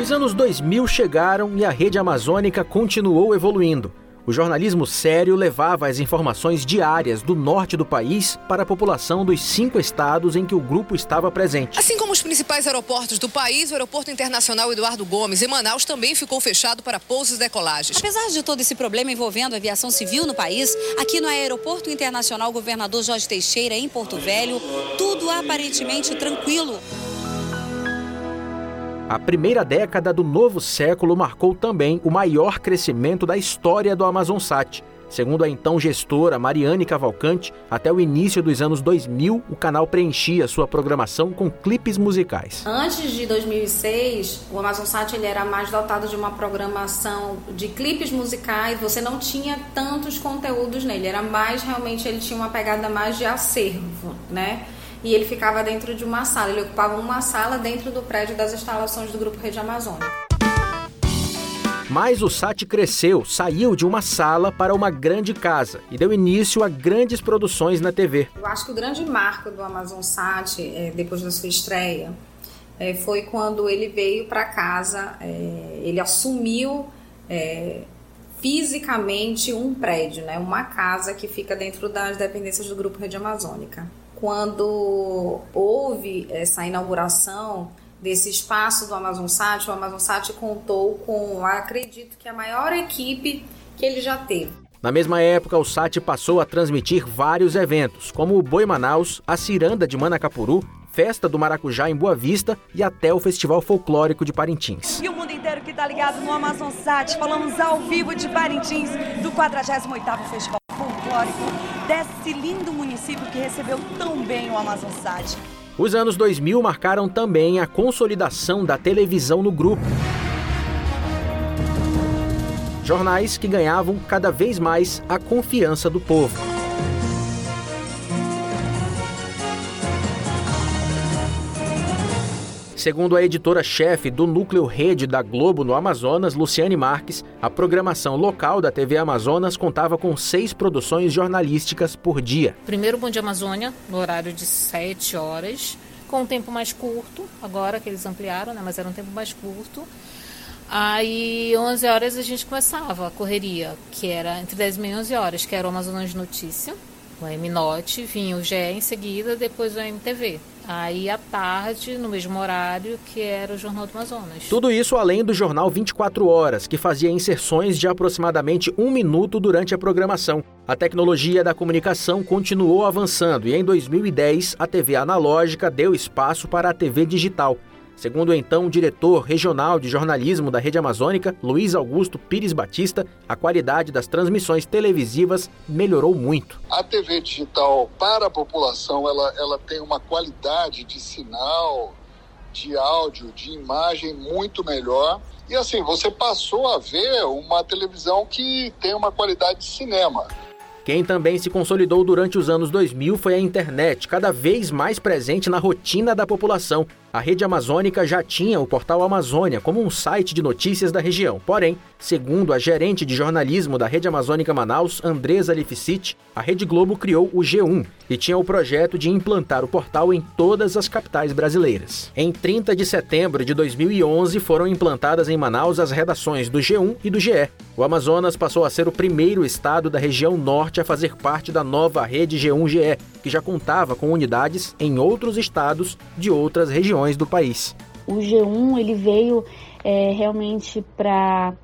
Os anos 2000 chegaram e a rede amazônica continuou evoluindo. O jornalismo sério levava as informações diárias do norte do país para a população dos cinco estados em que o grupo estava presente. Assim como os principais aeroportos do país, o Aeroporto Internacional Eduardo Gomes, em Manaus, também ficou fechado para pousos e decolagens. Apesar de todo esse problema envolvendo a aviação civil no país, aqui no Aeroporto Internacional Governador Jorge Teixeira, em Porto Velho, tudo aparentemente tranquilo. A primeira década do novo século marcou também o maior crescimento da história do Amazonsat. Segundo a então gestora Mariane Cavalcante, até o início dos anos 2000, o canal preenchia sua programação com clipes musicais. Antes de 2006, o Amazonsat ele era mais dotado de uma programação de clipes musicais, você não tinha tantos conteúdos nele, era mais realmente ele tinha uma pegada mais de acervo, né? E ele ficava dentro de uma sala. Ele ocupava uma sala dentro do prédio das instalações do Grupo Rede Amazônica. Mas o SAT cresceu, saiu de uma sala para uma grande casa e deu início a grandes produções na TV. Eu acho que o grande marco do Amazon Sat, é, depois da sua estreia, é, foi quando ele veio para casa, é, ele assumiu fisicamente um prédio, né, uma casa que fica dentro das dependências do Grupo Rede Amazônica quando houve essa inauguração desse espaço do Amazon Sat, o Amazon Sat contou com, acredito que a maior equipe que ele já teve. Na mesma época, o SAT passou a transmitir vários eventos, como o Boi Manaus, a Ciranda de Manacapuru, Festa do Maracujá em Boa Vista e até o Festival Folclórico de Parintins. E o mundo inteiro que está ligado no Amazon Sat, falamos ao vivo de Parintins, do 48º Festival Desse lindo município que recebeu tão bem o Amazonsat. Os anos 2000 marcaram também a consolidação da televisão no grupo. Jornais que ganhavam cada vez mais a confiança do povo. Segundo a editora-chefe do Núcleo Rede da Globo no Amazonas, Luciane Marques, a programação local da TV Amazonas contava com seis produções jornalísticas por dia. Primeiro Bom Dia Amazônia, no horário de 7 horas, com um tempo mais curto, agora que eles ampliaram, né, mas era um tempo mais curto. Aí, 11 horas, a gente começava a correria, que era entre 10 e 11 horas, que era o Amazonas Notícia, o M-Note, vinha o GE em seguida, depois o MTV. Aí à tarde, no mesmo horário, que era o Jornal do Amazonas. Tudo isso além do jornal 24 Horas, que fazia inserções de aproximadamente um minuto durante a programação. A tecnologia da comunicação continuou avançando e em 2010 a TV analógica deu espaço para a TV digital. Segundo o então diretor regional de jornalismo da Rede Amazônica, Luiz Augusto Pires Batista, a qualidade das transmissões televisivas melhorou muito. A TV digital para a população, ela, ela tem uma qualidade de sinal, de áudio, de imagem muito melhor. E assim, você passou a ver uma televisão que tem uma qualidade de cinema. Quem também se consolidou durante os anos 2000 foi a internet, cada vez mais presente na rotina da população. A rede amazônica já tinha o portal Amazônia como um site de notícias da região. Porém, segundo a gerente de jornalismo da Rede Amazônica Manaus, Andresa Lificit, a Rede Globo criou o G1 e tinha o projeto de implantar o portal em todas as capitais brasileiras. Em 30 de setembro de 2011, foram implantadas em Manaus as redações do G1 e do GE. O Amazonas passou a ser o primeiro estado da região norte a fazer parte da nova rede G1-GE, que já contava com unidades em outros estados de outras regiões do país. O G1 ele veio é, realmente para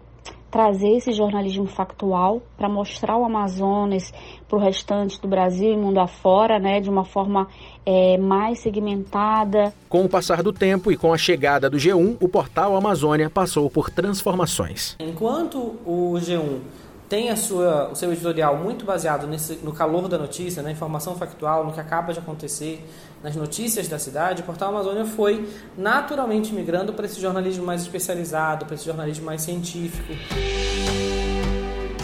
trazer esse jornalismo factual para mostrar o Amazonas para o restante do Brasil e mundo afora, né, de uma forma é, mais segmentada. Com o passar do tempo e com a chegada do G1, o portal Amazônia passou por transformações. Enquanto o G1 tem a sua, o seu editorial muito baseado nesse, no calor da notícia, na informação factual, no que acaba de acontecer, nas notícias da cidade, o Portal Amazônia foi naturalmente migrando para esse jornalismo mais especializado, para esse jornalismo mais científico.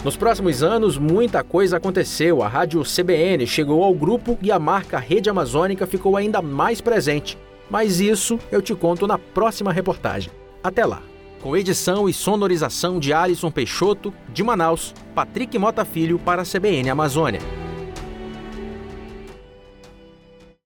Nos próximos anos, muita coisa aconteceu. A rádio CBN chegou ao grupo e a marca Rede Amazônica ficou ainda mais presente. Mas isso eu te conto na próxima reportagem. Até lá! Com edição e sonorização de Alisson Peixoto, de Manaus, Patrick Mota Filho para a CBN Amazônia.